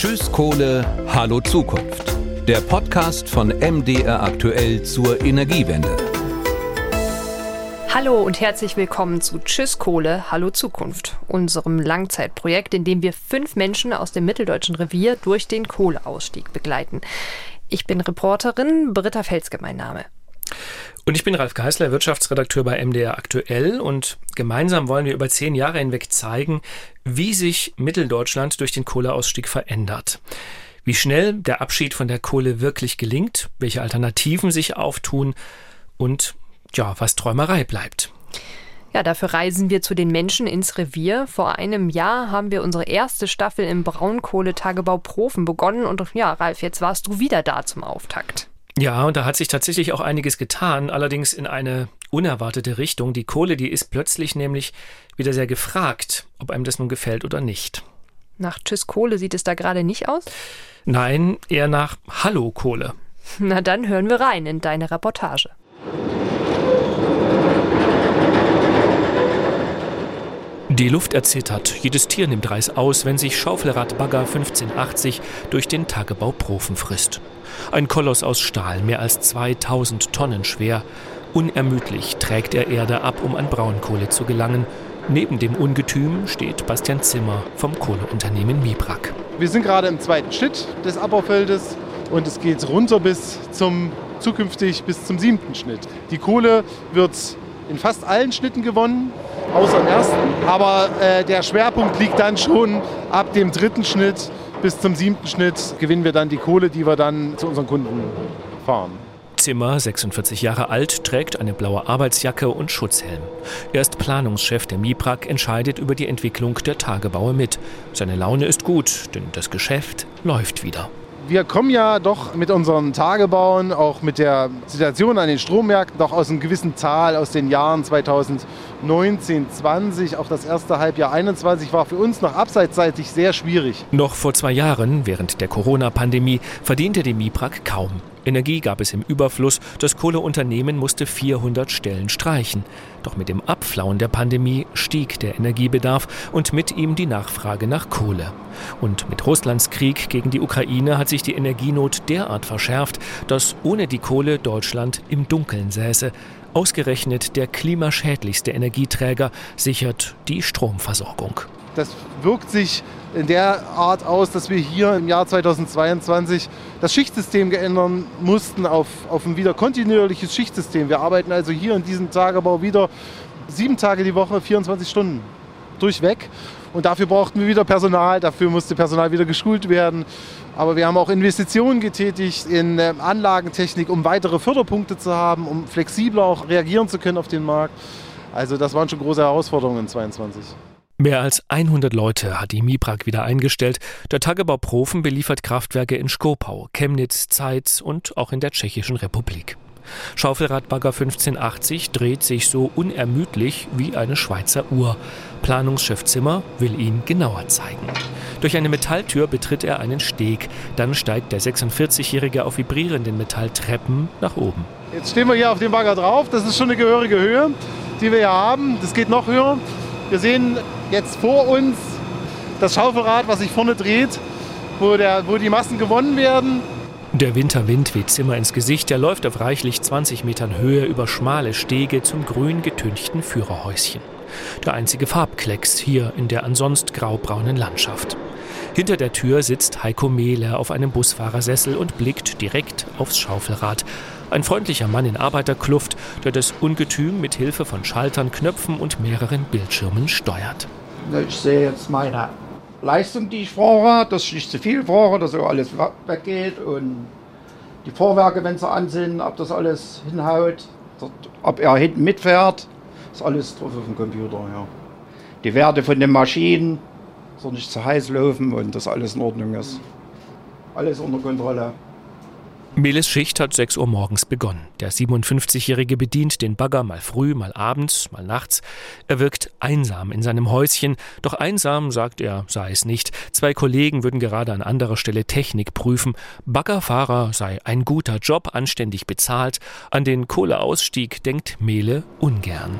Tschüss Kohle, Hallo Zukunft. Der Podcast von MDR aktuell zur Energiewende. Hallo und herzlich willkommen zu Tschüss Kohle, Hallo Zukunft, unserem Langzeitprojekt, in dem wir fünf Menschen aus dem mitteldeutschen Revier durch den Kohleausstieg begleiten. Ich bin Reporterin, Britta Felske mein Name. Und ich bin Ralf Geißler, Wirtschaftsredakteur bei MDR Aktuell und gemeinsam wollen wir über zehn Jahre hinweg zeigen, wie sich Mitteldeutschland durch den Kohleausstieg verändert. Wie schnell der Abschied von der Kohle wirklich gelingt, welche Alternativen sich auftun und ja, was Träumerei bleibt. Ja, dafür reisen wir zu den Menschen ins Revier. Vor einem Jahr haben wir unsere erste Staffel im Braunkohletagebau Profen begonnen und ja, Ralf, jetzt warst du wieder da zum Auftakt. Ja, und da hat sich tatsächlich auch einiges getan, allerdings in eine unerwartete Richtung. Die Kohle, die ist plötzlich nämlich wieder sehr gefragt, ob einem das nun gefällt oder nicht. Nach Tschüss Kohle sieht es da gerade nicht aus? Nein, eher nach Hallo Kohle. Na dann hören wir rein in deine Reportage. Die Luft erzittert, jedes Tier nimmt Reis aus, wenn sich Schaufelrad Bagger 1580 durch den Tagebau Profen frisst. Ein Koloss aus Stahl, mehr als 2000 Tonnen schwer. Unermüdlich trägt er Erde ab, um an Braunkohle zu gelangen. Neben dem Ungetüm steht Bastian Zimmer vom Kohleunternehmen Mibrak. Wir sind gerade im zweiten Schnitt des Abbaufeldes und es geht runter bis zum zukünftig bis zum siebten Schnitt. Die Kohle wird in fast allen Schnitten gewonnen, außer im ersten. Aber äh, der Schwerpunkt liegt dann schon ab dem dritten Schnitt bis zum siebten Schnitt gewinnen wir dann die Kohle, die wir dann zu unseren Kunden fahren. Zimmer, 46 Jahre alt, trägt eine blaue Arbeitsjacke und Schutzhelm. Er ist Planungschef der MIPRAG, entscheidet über die Entwicklung der Tagebaue mit. Seine Laune ist gut, denn das Geschäft läuft wieder wir kommen ja doch mit unseren Tagebauen, auch mit der Situation an den Strommärkten, doch aus einem gewissen Tal aus den Jahren 2019, 20. Auch das erste Halbjahr 21 war für uns noch abseitsseitig sehr schwierig. Noch vor zwei Jahren, während der Corona-Pandemie, verdiente die MIPRAG kaum. Energie gab es im Überfluss, das Kohleunternehmen musste 400 Stellen streichen. Doch mit dem Abflauen der Pandemie stieg der Energiebedarf und mit ihm die Nachfrage nach Kohle. Und mit Russlands Krieg gegen die Ukraine hat sich die Energienot derart verschärft, dass ohne die Kohle Deutschland im Dunkeln säße. Ausgerechnet der klimaschädlichste Energieträger sichert die Stromversorgung. Das wirkt sich in der Art aus, dass wir hier im Jahr 2022 das Schichtsystem geändern mussten auf, auf ein wieder kontinuierliches Schichtsystem. Wir arbeiten also hier in diesem Tagebau wieder sieben Tage die Woche, 24 Stunden durchweg. Und dafür brauchten wir wieder Personal, dafür musste Personal wieder geschult werden. Aber wir haben auch Investitionen getätigt in äh, Anlagentechnik, um weitere Förderpunkte zu haben, um flexibler auch reagieren zu können auf den Markt. Also das waren schon große Herausforderungen in 2022. Mehr als 100 Leute hat die Miprak wieder eingestellt. Der Tagebau Profen beliefert Kraftwerke in Skopau, Chemnitz, Zeitz und auch in der Tschechischen Republik. Schaufelradbagger 1580 dreht sich so unermüdlich wie eine Schweizer Uhr. Planungschef Zimmer will ihn genauer zeigen. Durch eine Metalltür betritt er einen Steg. Dann steigt der 46-Jährige auf vibrierenden Metalltreppen nach oben. Jetzt stehen wir hier auf dem Bagger drauf. Das ist schon eine gehörige Höhe, die wir hier haben. Das geht noch höher. Wir sehen jetzt vor uns das Schaufelrad, was sich vorne dreht, wo, der, wo die Massen gewonnen werden. Der Winterwind weht Zimmer ins Gesicht. Er läuft auf reichlich 20 Metern Höhe über schmale Stege zum grün getünchten Führerhäuschen. Der einzige Farbklecks hier in der ansonst graubraunen Landschaft. Hinter der Tür sitzt Heiko Mehle auf einem Busfahrersessel und blickt direkt aufs Schaufelrad. Ein freundlicher Mann in Arbeiterkluft, der das Ungetüm mit Hilfe von Schaltern, Knöpfen und mehreren Bildschirmen steuert. Ich sehe jetzt meine Leistung, die ich fahre, dass ich nicht zu viel fahre, dass so alles weggeht und die Vorwerke, wenn sie an sind, ob das alles hinhaut, ob er hinten mitfährt, ist alles drauf auf dem Computer. Ja. Die Werte von den Maschinen, soll nicht zu heiß laufen und dass alles in Ordnung ist. Alles unter Kontrolle. Meles Schicht hat 6 Uhr morgens begonnen. Der 57-Jährige bedient den Bagger mal früh, mal abends, mal nachts. Er wirkt einsam in seinem Häuschen. Doch einsam, sagt er, sei es nicht. Zwei Kollegen würden gerade an anderer Stelle Technik prüfen. Baggerfahrer sei ein guter Job, anständig bezahlt. An den Kohleausstieg denkt Mele ungern.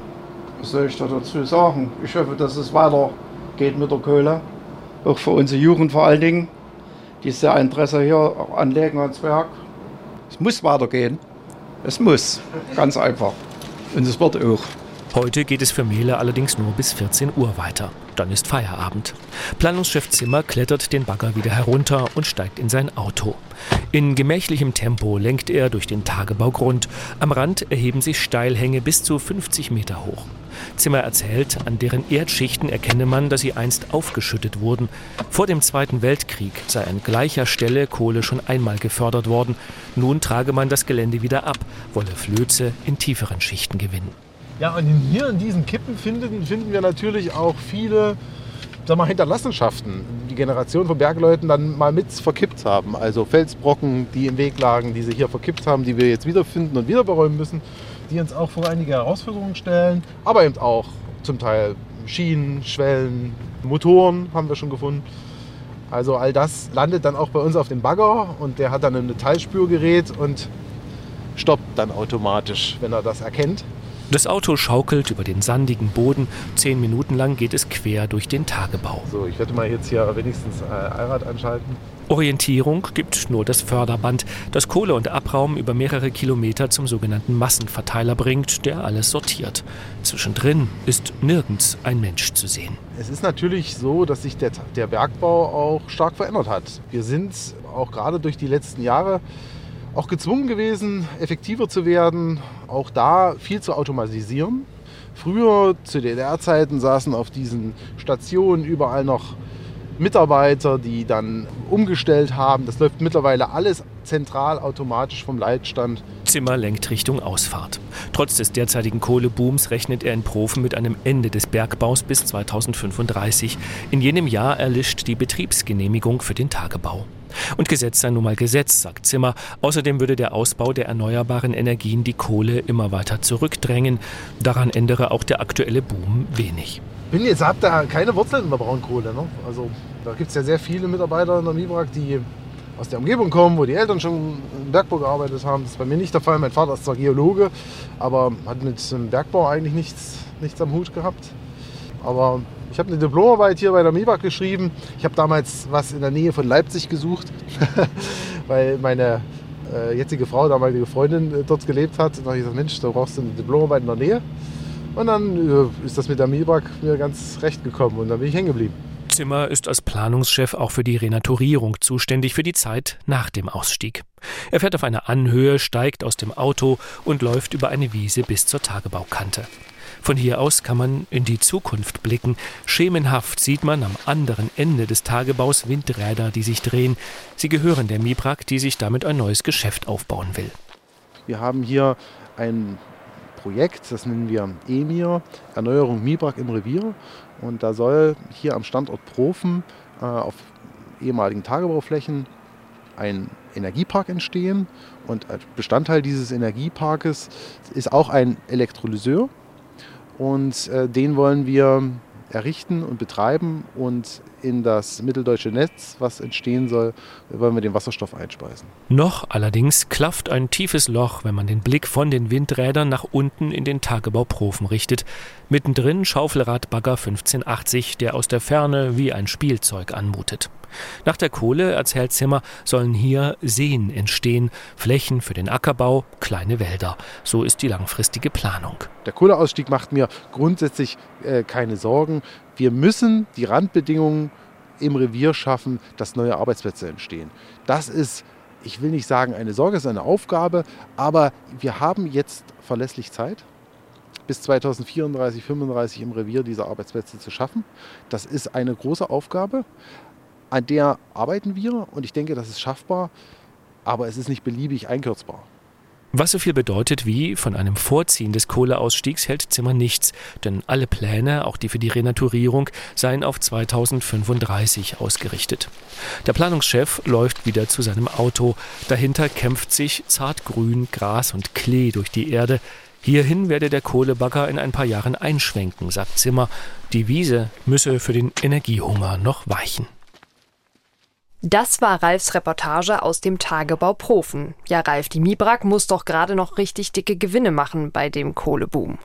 Was soll ich da dazu sagen? Ich hoffe, dass es weitergeht mit der Kohle. Auch für unsere Jugend vor allen Dingen dieses Jahr Interesse hier anlegen ans Werk. Es muss weitergehen. Es muss. Ganz einfach. Und es wird auch. Heute geht es für Mehle allerdings nur bis 14 Uhr weiter. Dann ist Feierabend. Planungschef Zimmer klettert den Bagger wieder herunter und steigt in sein Auto. In gemächlichem Tempo lenkt er durch den Tagebaugrund. Am Rand erheben sich Steilhänge bis zu 50 Meter hoch. Zimmer erzählt, an deren Erdschichten erkenne man, dass sie einst aufgeschüttet wurden. Vor dem Zweiten Weltkrieg sei an gleicher Stelle Kohle schon einmal gefördert worden. Nun trage man das Gelände wieder ab, wolle Flöze in tieferen Schichten gewinnen. Ja, und hier in diesen Kippen finden, finden wir natürlich auch viele sag mal, Hinterlassenschaften, die Generation von Bergleuten dann mal mit verkippt haben. Also Felsbrocken, die im Weg lagen, die sie hier verkippt haben, die wir jetzt wiederfinden und wieder beräumen müssen, die uns auch vor einige Herausforderungen stellen. Aber eben auch zum Teil Schienen, Schwellen, Motoren haben wir schon gefunden. Also all das landet dann auch bei uns auf dem Bagger und der hat dann ein Metallspürgerät und stoppt dann automatisch, wenn er das erkennt. Das Auto schaukelt über den sandigen Boden. Zehn Minuten lang geht es quer durch den Tagebau. So, ich werde mal jetzt hier wenigstens äh, Allrad anschalten. Orientierung gibt nur das Förderband, das Kohle und Abraum über mehrere Kilometer zum sogenannten Massenverteiler bringt, der alles sortiert. Zwischendrin ist nirgends ein Mensch zu sehen. Es ist natürlich so, dass sich der, der Bergbau auch stark verändert hat. Wir sind auch gerade durch die letzten Jahre auch gezwungen gewesen, effektiver zu werden, auch da viel zu automatisieren. Früher, zu DDR-Zeiten, saßen auf diesen Stationen überall noch Mitarbeiter, die dann umgestellt haben. Das läuft mittlerweile alles zentral automatisch vom Leitstand. Zimmer lenkt Richtung Ausfahrt. Trotz des derzeitigen Kohlebooms rechnet er in Profen mit einem Ende des Bergbaus bis 2035. In jenem Jahr erlischt die Betriebsgenehmigung für den Tagebau. Und Gesetz sei nun mal Gesetz, sagt Zimmer. Außerdem würde der Ausbau der erneuerbaren Energien die Kohle immer weiter zurückdrängen. Daran ändere auch der aktuelle Boom wenig. Bin jetzt habt da keine Wurzeln in der Braunkohle. Ne? Also da gibt es ja sehr viele Mitarbeiter in der MIBRAG, die aus der Umgebung kommen, wo die Eltern schon im Bergbau gearbeitet haben. Das ist bei mir nicht der Fall. Mein Vater ist zwar Geologe, aber hat mit dem Bergbau eigentlich nichts, nichts am Hut gehabt. Aber ich habe eine Diplomarbeit hier bei der MIBAG geschrieben. Ich habe damals was in der Nähe von Leipzig gesucht, weil meine äh, jetzige Frau, damalige Freundin, äh, dort gelebt hat. Und da habe ich gesagt, Mensch, da brauchst du eine Diplomarbeit in der Nähe. Und dann äh, ist das mit der MIBAG mir ganz recht gekommen und dann bin ich hängen geblieben. Zimmer ist als Planungschef auch für die Renaturierung zuständig für die Zeit nach dem Ausstieg. Er fährt auf eine Anhöhe, steigt aus dem Auto und läuft über eine Wiese bis zur Tagebaukante. Von hier aus kann man in die Zukunft blicken. Schemenhaft sieht man am anderen Ende des Tagebaus Windräder, die sich drehen. Sie gehören der Mibrak, die sich damit ein neues Geschäft aufbauen will. Wir haben hier ein Projekt, das nennen wir EMIR, Erneuerung Mibrak im Revier. Und da soll hier am Standort Profen äh, auf ehemaligen Tagebauflächen ein Energiepark entstehen. Und Bestandteil dieses Energieparkes ist auch ein Elektrolyseur. Und äh, den wollen wir errichten und betreiben und in das mitteldeutsche Netz, was entstehen soll, wollen wir den Wasserstoff einspeisen. Noch allerdings klafft ein tiefes Loch, wenn man den Blick von den Windrädern nach unten in den Tagebauprofen richtet. Mittendrin Schaufelradbagger 1580, der aus der Ferne wie ein Spielzeug anmutet. Nach der Kohle, erzählt Zimmer, sollen hier Seen entstehen, Flächen für den Ackerbau, kleine Wälder. So ist die langfristige Planung. Der Kohleausstieg macht mir grundsätzlich äh, keine Sorgen. Wir müssen die Randbedingungen im Revier schaffen, dass neue Arbeitsplätze entstehen. Das ist, ich will nicht sagen eine Sorge, es ist eine Aufgabe, aber wir haben jetzt verlässlich Zeit bis 2034, 2035 im Revier diese Arbeitsplätze zu schaffen. Das ist eine große Aufgabe, an der arbeiten wir und ich denke, das ist schaffbar, aber es ist nicht beliebig einkürzbar. Was so viel bedeutet wie von einem Vorziehen des Kohleausstiegs hält Zimmer nichts, denn alle Pläne, auch die für die Renaturierung, seien auf 2035 ausgerichtet. Der Planungschef läuft wieder zu seinem Auto. Dahinter kämpft sich zartgrün Gras und Klee durch die Erde. Hierhin werde der Kohlebagger in ein paar Jahren einschwenken, sagt Zimmer. Die Wiese müsse für den Energiehunger noch weichen. Das war Ralfs Reportage aus dem Tagebau Profen. Ja, Ralf, die Mibrak muss doch gerade noch richtig dicke Gewinne machen bei dem Kohleboom.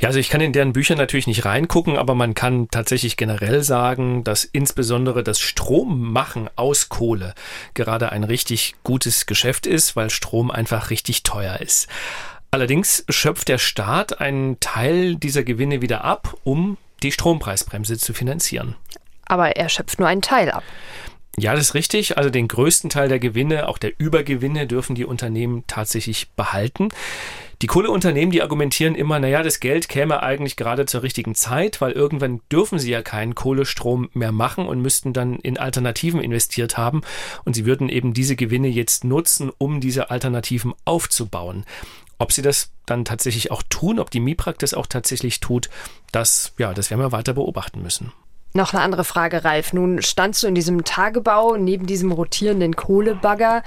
Ja, also ich kann in deren Bücher natürlich nicht reingucken, aber man kann tatsächlich generell sagen, dass insbesondere das Strommachen aus Kohle gerade ein richtig gutes Geschäft ist, weil Strom einfach richtig teuer ist. Allerdings schöpft der Staat einen Teil dieser Gewinne wieder ab, um die Strompreisbremse zu finanzieren. Aber er schöpft nur einen Teil ab. Ja, das ist richtig. Also den größten Teil der Gewinne, auch der Übergewinne, dürfen die Unternehmen tatsächlich behalten. Die Kohleunternehmen, die argumentieren immer, naja, das Geld käme eigentlich gerade zur richtigen Zeit, weil irgendwann dürfen sie ja keinen Kohlestrom mehr machen und müssten dann in Alternativen investiert haben. Und sie würden eben diese Gewinne jetzt nutzen, um diese Alternativen aufzubauen. Ob sie das dann tatsächlich auch tun, ob die MIPRAG das auch tatsächlich tut, das, ja, das werden wir weiter beobachten müssen. Noch eine andere Frage, Ralf. Nun standst du in diesem Tagebau neben diesem rotierenden Kohlebagger.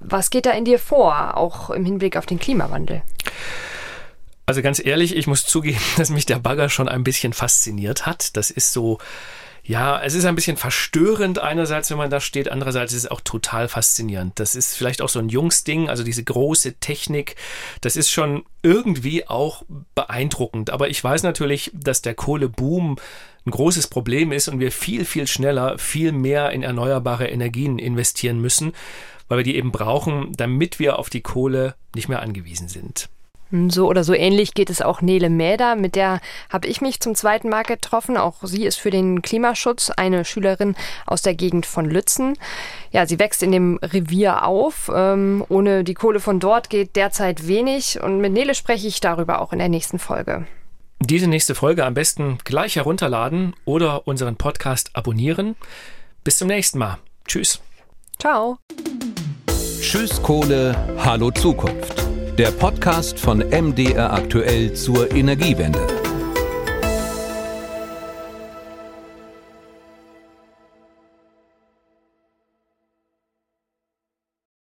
Was geht da in dir vor, auch im Hinblick auf den Klimawandel? Also ganz ehrlich, ich muss zugeben, dass mich der Bagger schon ein bisschen fasziniert hat. Das ist so, ja, es ist ein bisschen verstörend einerseits, wenn man da steht, andererseits ist es auch total faszinierend. Das ist vielleicht auch so ein Jungsding, also diese große Technik, das ist schon irgendwie auch beeindruckend. Aber ich weiß natürlich, dass der Kohleboom ein großes Problem ist und wir viel, viel schneller, viel mehr in erneuerbare Energien investieren müssen, weil wir die eben brauchen, damit wir auf die Kohle nicht mehr angewiesen sind. Hm, so oder so ähnlich geht es auch Nele Mäder. Mit der habe ich mich zum zweiten Mal getroffen. Auch sie ist für den Klimaschutz eine Schülerin aus der Gegend von Lützen. Ja, sie wächst in dem Revier auf. Ähm, ohne die Kohle von dort geht derzeit wenig. Und mit Nele spreche ich darüber auch in der nächsten Folge. Diese nächste Folge am besten gleich herunterladen oder unseren Podcast abonnieren. Bis zum nächsten Mal. Tschüss. Ciao. Tschüss Kohle, hallo Zukunft. Der Podcast von MDR aktuell zur Energiewende.